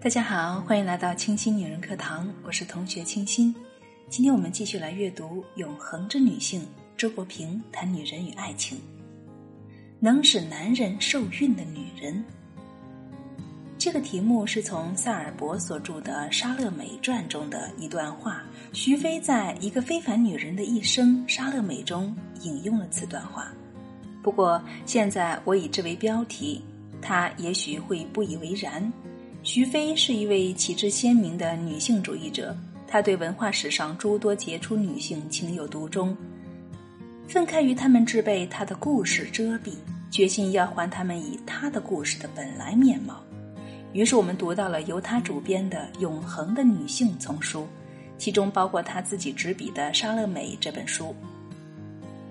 大家好，欢迎来到清新女人课堂，我是同学清新。今天我们继续来阅读《永恒之女性》，周国平谈女人与爱情，能使男人受孕的女人。这个题目是从萨尔伯所著的《莎乐美传》中的一段话。徐飞在一个非凡女人的一生《莎乐美》中引用了此段话。不过现在我以之为标题，他也许会不以为然。徐飞是一位旗帜鲜明的女性主义者，她对文化史上诸多杰出女性情有独钟，愤慨于她们只被她的故事遮蔽，决心要还她们以她的故事的本来面貌。于是我们读到了由她主编的《永恒的女性》丛书，其中包括她自己执笔的《莎乐美》这本书。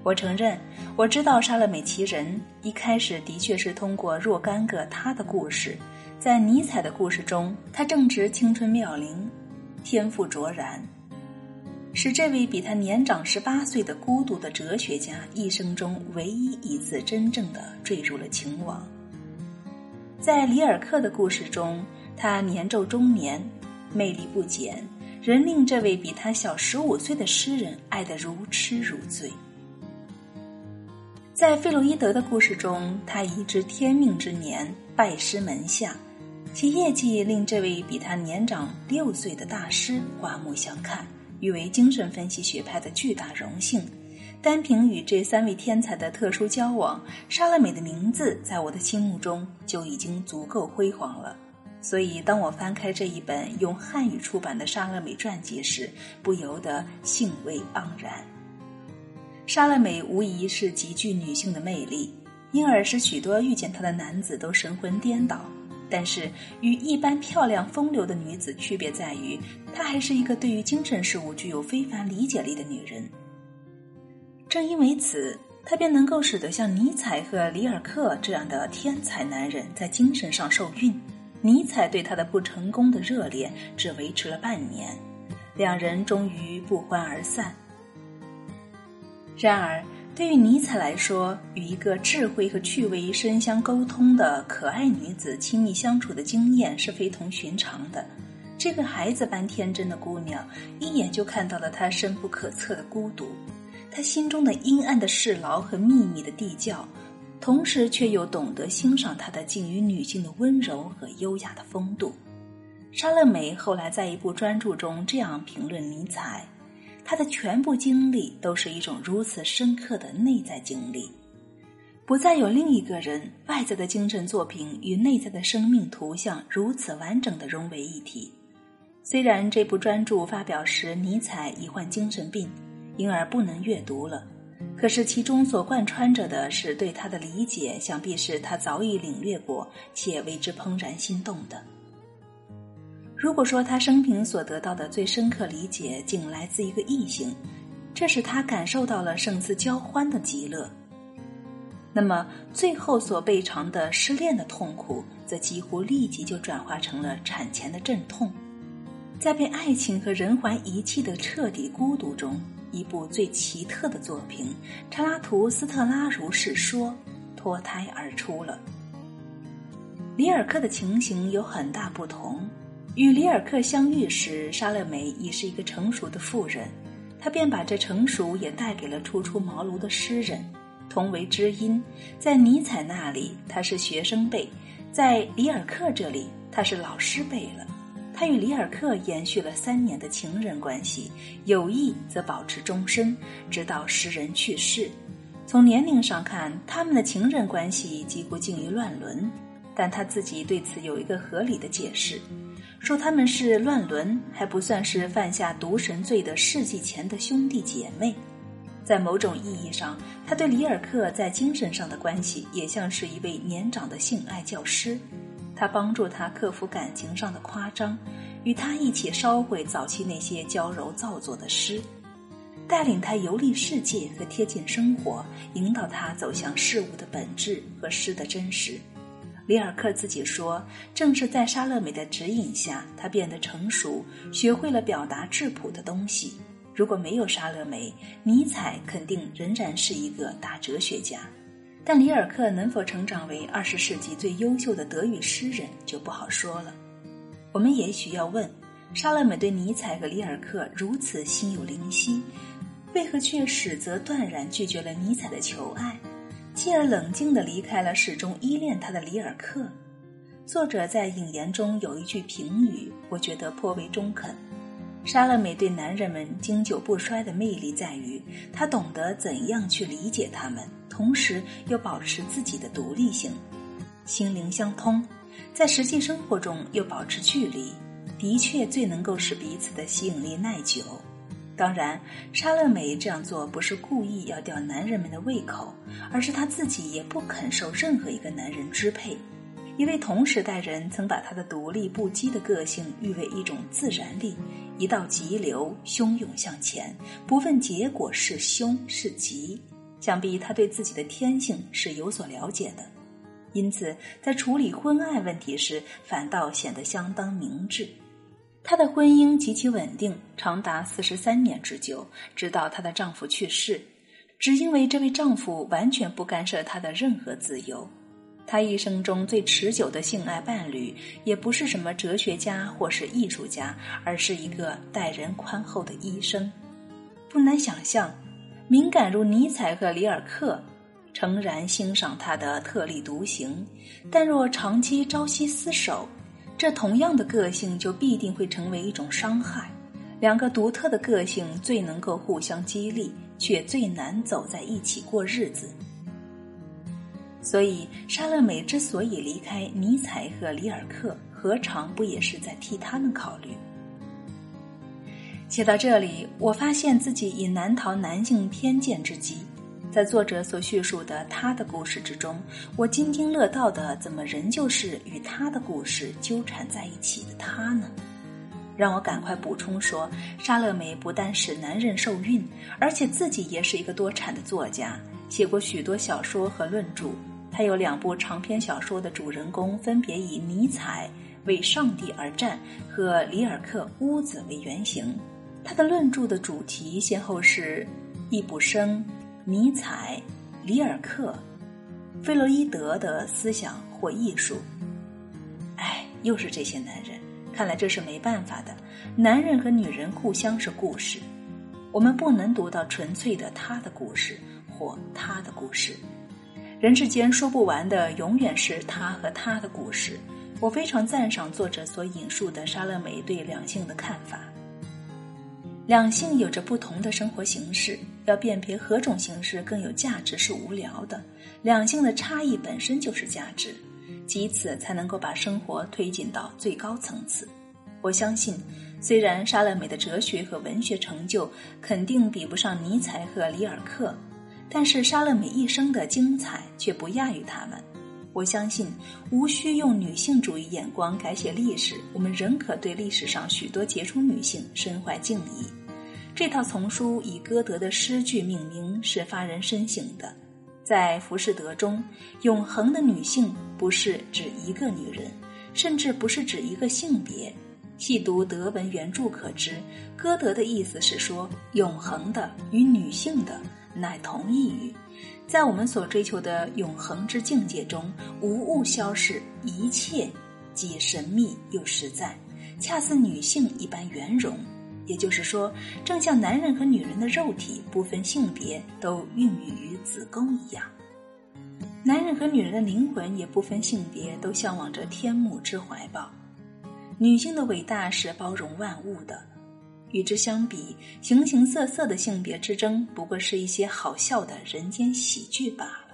我承认，我知道莎乐美其人，一开始的确是通过若干个她的故事。在尼采的故事中，他正值青春妙龄，天赋卓然，是这位比他年长十八岁的孤独的哲学家一生中唯一一次真正的坠入了情网。在里尔克的故事中，他年皱中年，魅力不减，仍令这位比他小十五岁的诗人爱得如痴如醉。在费洛伊德的故事中，他已知天命之年，拜师门下。其业绩令这位比他年长六岁的大师刮目相看，誉为精神分析学派的巨大荣幸。单凭与这三位天才的特殊交往，莎乐美的名字在我的心目中就已经足够辉煌了。所以，当我翻开这一本用汉语出版的莎乐美传记时，不由得兴味盎然。莎乐美无疑是极具女性的魅力，因而使许多遇见她的男子都神魂颠倒。但是与一般漂亮风流的女子区别在于，她还是一个对于精神事物具有非凡理解力的女人。正因为此，她便能够使得像尼采和里尔克这样的天才男人在精神上受孕。尼采对她的不成功的热恋只维持了半年，两人终于不欢而散。然而。对于尼采来说，与一个智慧和趣味深相沟通的可爱女子亲密相处的经验是非同寻常的。这个孩子般天真的姑娘，一眼就看到了她深不可测的孤独，她心中的阴暗的世劳和秘密的地窖，同时却又懂得欣赏她的近于女性的温柔和优雅的风度。莎乐美后来在一部专著中这样评论尼采。他的全部经历都是一种如此深刻的内在经历，不再有另一个人外在的精神作品与内在的生命图像如此完整的融为一体。虽然这部专著发表时尼采已患精神病，因而不能阅读了，可是其中所贯穿着的是对他的理解，想必是他早已领略过且为之怦然心动的。如果说他生平所得到的最深刻理解仅来自一个异性，这使他感受到了胜似交欢的极乐，那么最后所备尝的失恋的痛苦，则几乎立即就转化成了产前的阵痛。在被爱情和人寰遗弃的彻底孤独中，一部最奇特的作品《查拉图斯特拉如是说》脱胎而出了。里尔克的情形有很大不同。与里尔克相遇时，莎乐美已是一个成熟的妇人，她便把这成熟也带给了初出茅庐的诗人，同为知音。在尼采那里，他是学生辈；在里尔克这里，他是老师辈了。他与里尔克延续了三年的情人关系，友谊则保持终身，直到诗人去世。从年龄上看，他们的情人关系几乎近于乱伦，但他自己对此有一个合理的解释。说他们是乱伦，还不算是犯下毒神罪的世纪前的兄弟姐妹。在某种意义上，他对里尔克在精神上的关系也像是一位年长的性爱教师。他帮助他克服感情上的夸张，与他一起烧毁早期那些娇柔造作的诗，带领他游历世界和贴近生活，引导他走向事物的本质和诗的真实。里尔克自己说：“正是在莎乐美的指引下，他变得成熟，学会了表达质朴的东西。如果没有莎乐美，尼采肯定仍然是一个大哲学家。但里尔克能否成长为二十世纪最优秀的德语诗人，就不好说了。”我们也许要问：莎乐美对尼采和里尔克如此心有灵犀，为何却始则断然拒绝了尼采的求爱，继而冷静地离开了始终依恋他的里尔克？作者在引言中有一句评语，我觉得颇为中肯。莎乐美对男人们经久不衰的魅力在于，她懂得怎样去理解他们，同时又保持自己的独立性，心灵相通，在实际生活中又保持距离，的确最能够使彼此的吸引力耐久。当然，莎乐美这样做不是故意要吊男人们的胃口，而是她自己也不肯受任何一个男人支配。一位同时代人曾把她的独立不羁的个性誉为一种自然力，一道急流汹涌向前，不问结果是凶是吉。想必他对自己的天性是有所了解的，因此在处理婚爱问题时，反倒显得相当明智。她的婚姻极其稳定，长达四十三年之久，直到她的丈夫去世，只因为这位丈夫完全不干涉她的任何自由。她一生中最持久的性爱伴侣，也不是什么哲学家或是艺术家，而是一个待人宽厚的医生。不难想象，敏感如尼采和里尔克，诚然欣赏他的特立独行，但若长期朝夕厮守，这同样的个性就必定会成为一种伤害。两个独特的个性最能够互相激励，却最难走在一起过日子。所以，莎乐美之所以离开尼采和里尔克，何尝不也是在替他们考虑？写到这里，我发现自己已难逃男性偏见之极。在作者所叙述的他的故事之中，我津津乐道的，怎么仍旧是与他的故事纠缠在一起的他呢？让我赶快补充说，莎乐美不但使男人受孕，而且自己也是一个多产的作家，写过许多小说和论著。他有两部长篇小说的主人公，分别以尼采为上帝而战和里尔克屋子为原型。他的论著的主题先后是易卜生、尼采、里尔克、弗洛伊德的思想或艺术。哎，又是这些男人，看来这是没办法的。男人和女人互相是故事，我们不能读到纯粹的他的故事或他的故事。人世间说不完的，永远是他和他的故事。我非常赞赏作者所引述的莎乐美对两性的看法。两性有着不同的生活形式，要辨别何种形式更有价值是无聊的。两性的差异本身就是价值，即此才能够把生活推进到最高层次。我相信，虽然莎乐美的哲学和文学成就肯定比不上尼采和里尔克。但是莎乐美一生的精彩却不亚于他们。我相信，无需用女性主义眼光改写历史，我们仍可对历史上许多杰出女性深怀敬意。这套丛书以歌德的诗句命名，是发人深省的。在《浮士德》中，永恒的女性不是指一个女人，甚至不是指一个性别。细读德文原著可知，歌德的意思是说，永恒的与女性的。乃同一语，在我们所追求的永恒之境界中，无物消逝，一切既神秘又实在，恰似女性一般圆融。也就是说，正像男人和女人的肉体不分性别都孕育于子宫一样，男人和女人的灵魂也不分性别都向往着天母之怀抱。女性的伟大是包容万物的。与之相比，形形色色的性别之争不过是一些好笑的人间喜剧罢了。